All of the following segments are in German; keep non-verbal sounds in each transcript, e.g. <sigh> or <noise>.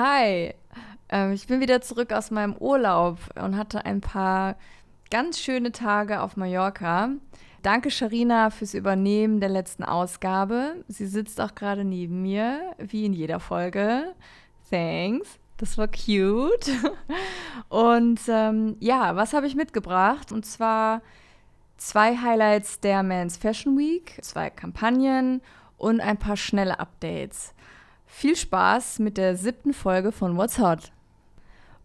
Hi, ähm, ich bin wieder zurück aus meinem Urlaub und hatte ein paar ganz schöne Tage auf Mallorca. Danke, Sharina, fürs Übernehmen der letzten Ausgabe. Sie sitzt auch gerade neben mir, wie in jeder Folge. Thanks. Das war cute. <laughs> Und ähm, ja, was habe ich mitgebracht? Und zwar zwei Highlights der Men's Fashion Week, zwei Kampagnen und ein paar schnelle Updates. Viel Spaß mit der siebten Folge von What's Hot.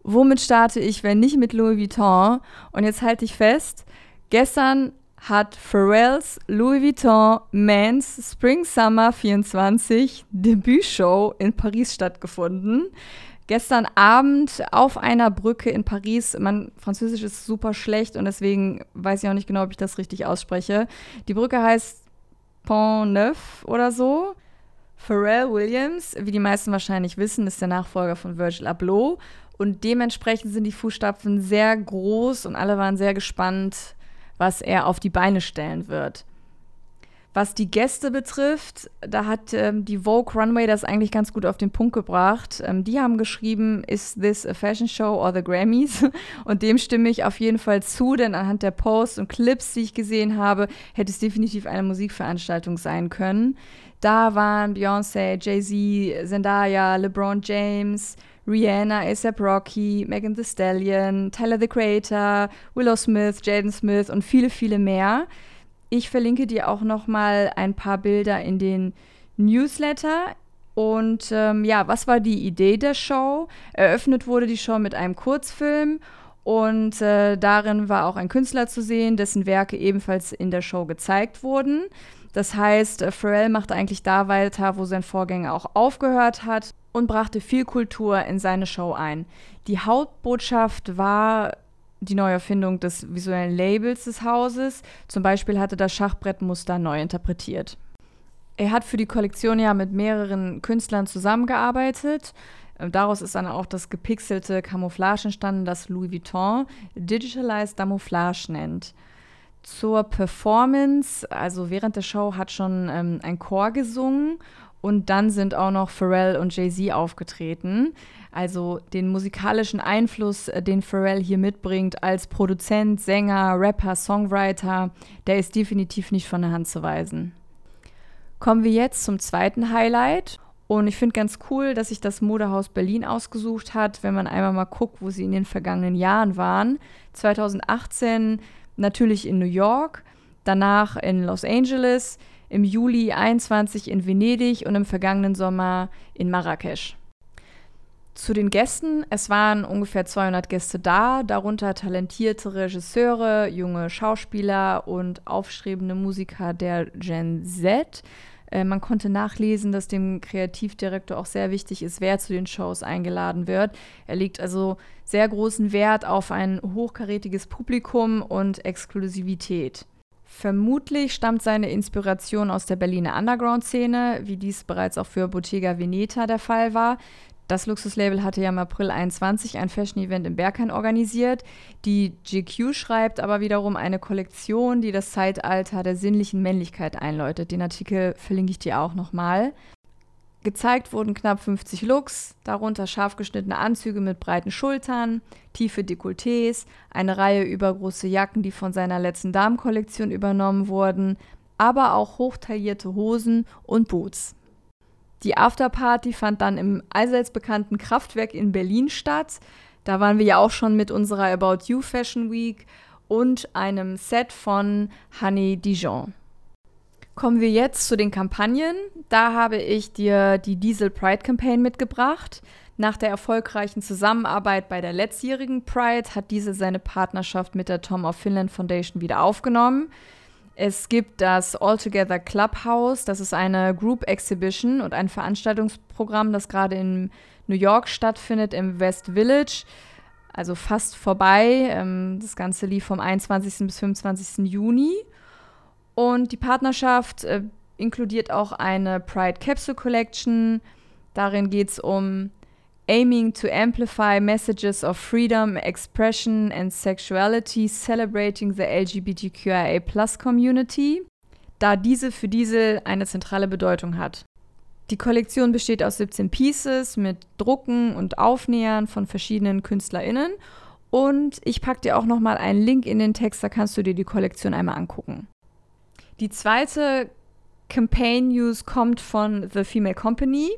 Womit starte ich, wenn nicht mit Louis Vuitton? Und jetzt halte ich fest, gestern hat Pharrells Louis Vuitton Men's Spring Summer 24 Debütshow in Paris stattgefunden. Gestern Abend auf einer Brücke in Paris. Mein Französisch ist super schlecht und deswegen weiß ich auch nicht genau, ob ich das richtig ausspreche. Die Brücke heißt Pont Neuf oder so. Pharrell Williams, wie die meisten wahrscheinlich wissen, ist der Nachfolger von Virgil Abloh und dementsprechend sind die Fußstapfen sehr groß und alle waren sehr gespannt, was er auf die Beine stellen wird. Was die Gäste betrifft, da hat ähm, die Vogue Runway das eigentlich ganz gut auf den Punkt gebracht. Ähm, die haben geschrieben, is this a fashion show or the Grammys? <laughs> Und dem stimme ich auf jeden Fall zu, denn anhand der Posts und Clips, die ich gesehen habe, hätte es definitiv eine Musikveranstaltung sein können. Da waren Beyoncé, Jay-Z, Zendaya, LeBron James, Rihanna, ASAP Rocky, Megan Thee Stallion, Tyler the Creator, Willow Smith, Jaden Smith und viele, viele mehr. Ich verlinke dir auch noch mal ein paar Bilder in den Newsletter. Und ähm, ja, was war die Idee der Show? Eröffnet wurde die Show mit einem Kurzfilm und äh, darin war auch ein Künstler zu sehen, dessen Werke ebenfalls in der Show gezeigt wurden. Das heißt, äh, Pharrell machte eigentlich da weiter, wo sein Vorgänger auch aufgehört hat und brachte viel Kultur in seine Show ein. Die Hauptbotschaft war die Neuerfindung des visuellen Labels des Hauses. Zum Beispiel hatte das Schachbrettmuster neu interpretiert. Er hat für die Kollektion ja mit mehreren Künstlern zusammengearbeitet. Ähm, daraus ist dann auch das gepixelte Camouflage entstanden, das Louis Vuitton Digitalized Camouflage nennt zur Performance, also während der Show hat schon ähm, ein Chor gesungen und dann sind auch noch Pharrell und Jay-Z aufgetreten. Also den musikalischen Einfluss, äh, den Pharrell hier mitbringt als Produzent, Sänger, Rapper, Songwriter, der ist definitiv nicht von der Hand zu weisen. Kommen wir jetzt zum zweiten Highlight. Und ich finde ganz cool, dass sich das Modehaus Berlin ausgesucht hat, wenn man einmal mal guckt, wo sie in den vergangenen Jahren waren. 2018 natürlich in New York, danach in Los Angeles, im Juli 21 in Venedig und im vergangenen Sommer in Marrakesch. Zu den Gästen, es waren ungefähr 200 Gäste da, darunter talentierte Regisseure, junge Schauspieler und aufstrebende Musiker der Gen Z. Äh, man konnte nachlesen, dass dem Kreativdirektor auch sehr wichtig ist, wer zu den Shows eingeladen wird. Er legt also sehr großen Wert auf ein hochkarätiges Publikum und Exklusivität. Vermutlich stammt seine Inspiration aus der Berliner Underground-Szene, wie dies bereits auch für Bottega Veneta der Fall war. Das Luxuslabel hatte ja im April 21 ein Fashion-Event in Berghain organisiert. Die GQ schreibt aber wiederum eine Kollektion, die das Zeitalter der sinnlichen Männlichkeit einläutet. Den Artikel verlinke ich dir auch nochmal. Gezeigt wurden knapp 50 Looks, darunter scharf geschnittene Anzüge mit breiten Schultern, tiefe Dekolletés, eine Reihe übergroße Jacken, die von seiner letzten Damenkollektion übernommen wurden, aber auch hochtaillierte Hosen und Boots. Die Afterparty fand dann im allseits bekannten Kraftwerk in Berlin statt. Da waren wir ja auch schon mit unserer About You Fashion Week und einem Set von Honey Dijon. Kommen wir jetzt zu den Kampagnen. Da habe ich dir die Diesel Pride Campaign mitgebracht. Nach der erfolgreichen Zusammenarbeit bei der letztjährigen Pride hat Diesel seine Partnerschaft mit der Tom of Finland Foundation wieder aufgenommen. Es gibt das Altogether Clubhouse, das ist eine Group Exhibition und ein Veranstaltungsprogramm, das gerade in New York stattfindet, im West Village, also fast vorbei. Ähm, das Ganze lief vom 21. bis 25. Juni. Und die Partnerschaft äh, inkludiert auch eine Pride Capsule Collection. Darin geht es um aiming to amplify messages of freedom, expression and sexuality, celebrating the LGBTQIA plus community, da diese für Diesel eine zentrale Bedeutung hat. Die Kollektion besteht aus 17 Pieces mit Drucken und Aufnähern von verschiedenen KünstlerInnen. Und ich packe dir auch nochmal einen Link in den Text, da kannst du dir die Kollektion einmal angucken. Die zweite Campaign News kommt von The Female Company.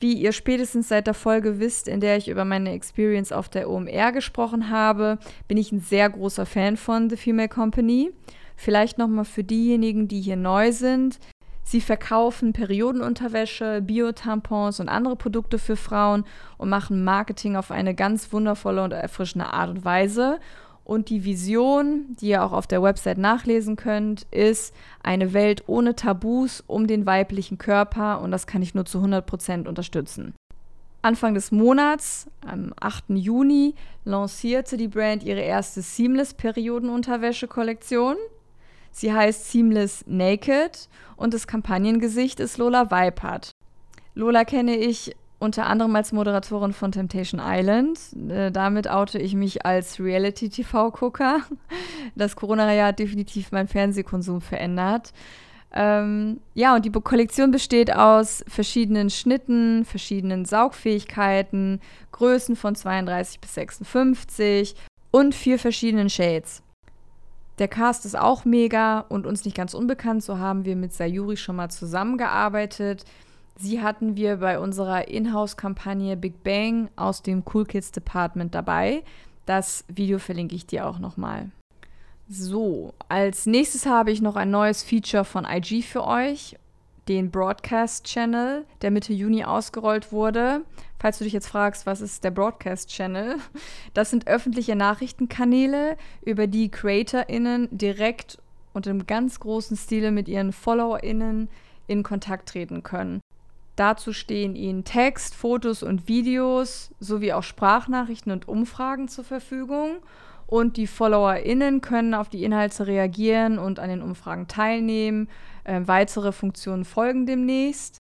Wie ihr spätestens seit der Folge wisst, in der ich über meine Experience auf der OMR gesprochen habe, bin ich ein sehr großer Fan von The Female Company. Vielleicht nochmal für diejenigen, die hier neu sind. Sie verkaufen Periodenunterwäsche, Biotampons und andere Produkte für Frauen und machen Marketing auf eine ganz wundervolle und erfrischende Art und Weise. Und die Vision, die ihr auch auf der Website nachlesen könnt, ist eine Welt ohne Tabus um den weiblichen Körper und das kann ich nur zu 100% unterstützen. Anfang des Monats, am 8. Juni, lancierte die Brand ihre erste Seamless Periodenunterwäsche-Kollektion. Sie heißt Seamless Naked und das Kampagnengesicht ist Lola Weipert. Lola kenne ich unter anderem als Moderatorin von Temptation Island. Äh, damit oute ich mich als Reality-TV-Gucker. Das Corona-Jahr hat definitiv meinen Fernsehkonsum verändert. Ähm, ja, und die Kollektion besteht aus verschiedenen Schnitten, verschiedenen Saugfähigkeiten, Größen von 32 bis 56 und vier verschiedenen Shades. Der Cast ist auch mega und uns nicht ganz unbekannt, so haben wir mit Sayuri schon mal zusammengearbeitet. Sie hatten wir bei unserer Inhouse-Kampagne Big Bang aus dem Cool Kids Department dabei. Das Video verlinke ich dir auch nochmal. So, als nächstes habe ich noch ein neues Feature von IG für euch den Broadcast Channel, der Mitte Juni ausgerollt wurde. Falls du dich jetzt fragst, was ist der Broadcast Channel? Das sind öffentliche Nachrichtenkanäle, über die CreatorInnen direkt und im ganz großen Stile mit ihren FollowerInnen in Kontakt treten können. Dazu stehen ihnen Text, Fotos und Videos sowie auch Sprachnachrichten und Umfragen zur Verfügung und die FollowerInnen können auf die Inhalte reagieren und an den Umfragen teilnehmen. Äh, weitere Funktionen folgen demnächst.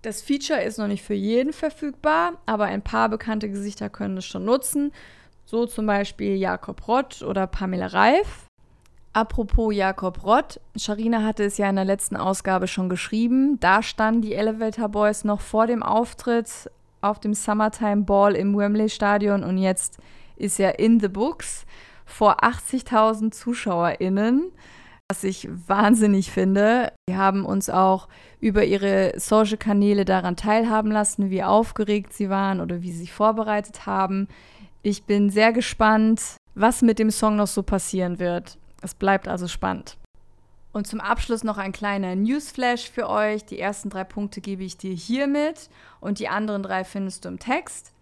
Das Feature ist noch nicht für jeden verfügbar, aber ein paar bekannte Gesichter können es schon nutzen. So zum Beispiel Jakob Rott oder Pamela Reif. Apropos Jakob Rott, Sharina hatte es ja in der letzten Ausgabe schon geschrieben. Da standen die Elevator Boys noch vor dem Auftritt auf dem Summertime Ball im Wembley Stadion und jetzt ist ja in the books vor 80.000 ZuschauerInnen, was ich wahnsinnig finde. Die haben uns auch über ihre Social-Kanäle daran teilhaben lassen, wie aufgeregt sie waren oder wie sie sich vorbereitet haben. Ich bin sehr gespannt, was mit dem Song noch so passieren wird. Es bleibt also spannend. Und zum Abschluss noch ein kleiner Newsflash für euch. Die ersten drei Punkte gebe ich dir hiermit und die anderen drei findest du im Text.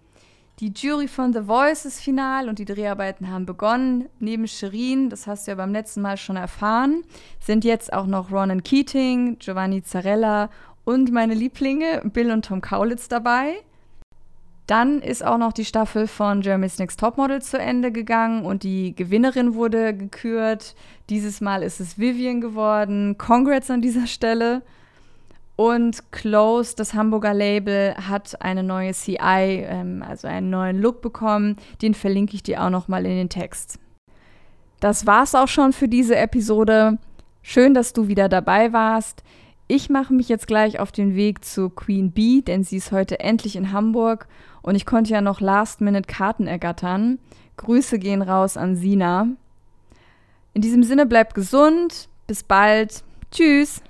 Die Jury von The Voice ist final und die Dreharbeiten haben begonnen. Neben Shirin, das hast du ja beim letzten Mal schon erfahren, sind jetzt auch noch Ronan Keating, Giovanni Zarella und meine Lieblinge Bill und Tom Kaulitz dabei. Dann ist auch noch die Staffel von Jeremy's Next Topmodel zu Ende gegangen und die Gewinnerin wurde gekürt. Dieses Mal ist es Vivian geworden. Congrats an dieser Stelle. Und Close, das Hamburger Label, hat eine neue CI, ähm, also einen neuen Look bekommen. Den verlinke ich dir auch nochmal in den Text. Das war's auch schon für diese Episode. Schön, dass du wieder dabei warst. Ich mache mich jetzt gleich auf den Weg zu Queen Bee, denn sie ist heute endlich in Hamburg und ich konnte ja noch Last-Minute-Karten ergattern. Grüße gehen raus an Sina. In diesem Sinne bleibt gesund. Bis bald. Tschüss.